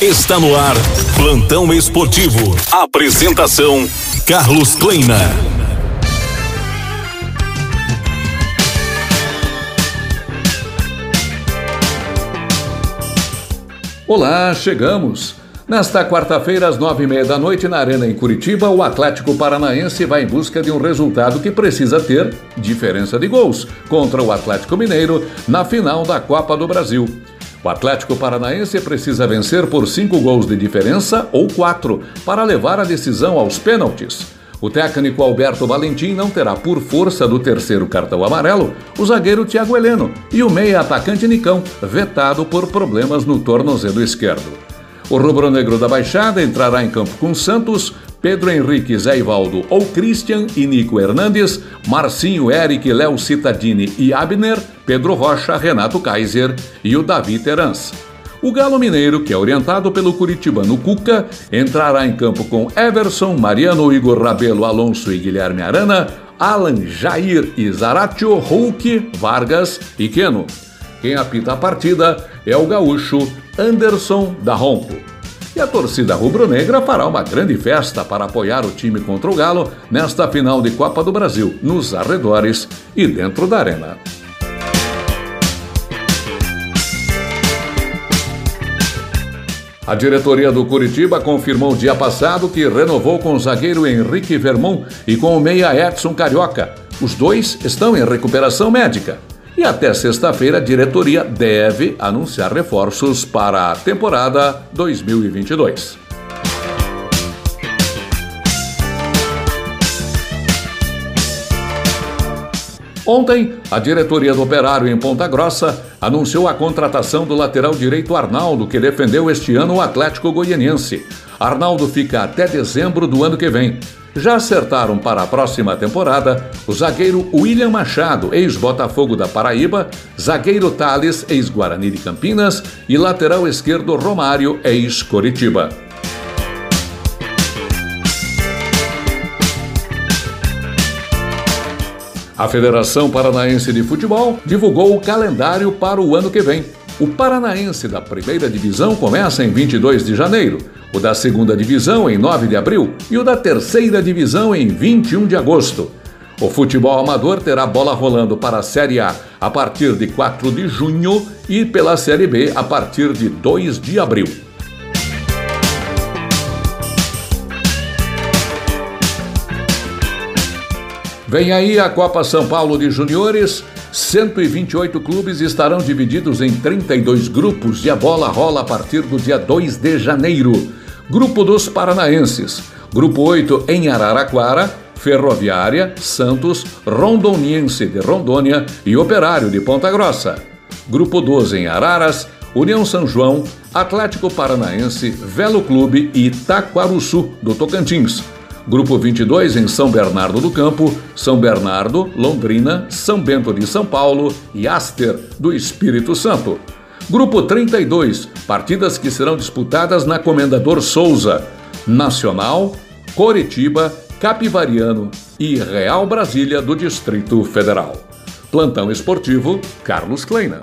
Está no ar, Plantão Esportivo. Apresentação: Carlos Kleina. Olá, chegamos. Nesta quarta-feira, às nove e meia da noite, na Arena em Curitiba, o Atlético Paranaense vai em busca de um resultado que precisa ter diferença de gols contra o Atlético Mineiro na final da Copa do Brasil. O Atlético Paranaense precisa vencer por cinco gols de diferença ou quatro para levar a decisão aos pênaltis. O técnico Alberto Valentim não terá, por força do terceiro cartão amarelo, o zagueiro Thiago Heleno e o meia-atacante Nicão, vetado por problemas no tornozelo esquerdo. O rubro-negro da Baixada entrará em campo com Santos, Pedro Henrique, Zé Ivaldo ou Christian e Nico Hernandes, Marcinho, Eric, Léo Citadini e Abner, Pedro Rocha, Renato Kaiser e o Davi Terans. O Galo Mineiro, que é orientado pelo curitibano Cuca, entrará em campo com Everson, Mariano, Igor Rabelo, Alonso e Guilherme Arana, Alan, Jair e Zaratio, Hulk, Vargas e Queno. Quem apita a partida é o gaúcho Anderson da Ronco. E a torcida rubro-negra fará uma grande festa para apoiar o time contra o Galo nesta final de Copa do Brasil, nos arredores e dentro da arena. A diretoria do Curitiba confirmou dia passado que renovou com o zagueiro Henrique Vermont e com o meia Edson Carioca. Os dois estão em recuperação médica. E até sexta-feira, a diretoria deve anunciar reforços para a temporada 2022. Ontem, a diretoria do Operário em Ponta Grossa anunciou a contratação do lateral direito Arnaldo, que defendeu este ano o Atlético Goianiense. Arnaldo fica até dezembro do ano que vem. Já acertaram para a próxima temporada o zagueiro William Machado, ex-Botafogo da Paraíba, zagueiro Thales, ex-Guarani de Campinas e lateral esquerdo Romário, ex-Coritiba. A Federação Paranaense de Futebol divulgou o calendário para o ano que vem. O Paranaense da primeira divisão começa em 22 de janeiro, o da segunda divisão em 9 de abril e o da terceira divisão em 21 de agosto. O futebol amador terá bola rolando para a Série A a partir de 4 de junho e pela Série B a partir de 2 de abril. Vem aí a Copa São Paulo de Juniores 128 clubes estarão divididos em 32 grupos e a bola rola a partir do dia 2 de janeiro. Grupo dos Paranaenses. Grupo 8 em Araraquara, Ferroviária, Santos, Rondoniense de Rondônia e Operário de Ponta Grossa. Grupo 12 em Araras, União São João, Atlético Paranaense, Velo Clube e Taquaruçu do Tocantins. Grupo 22 em São Bernardo do Campo, São Bernardo, Londrina, São Bento de São Paulo e Aster do Espírito Santo. Grupo 32, partidas que serão disputadas na Comendador Souza, Nacional, Coritiba, Capivariano e Real Brasília do Distrito Federal. Plantão Esportivo, Carlos Kleina.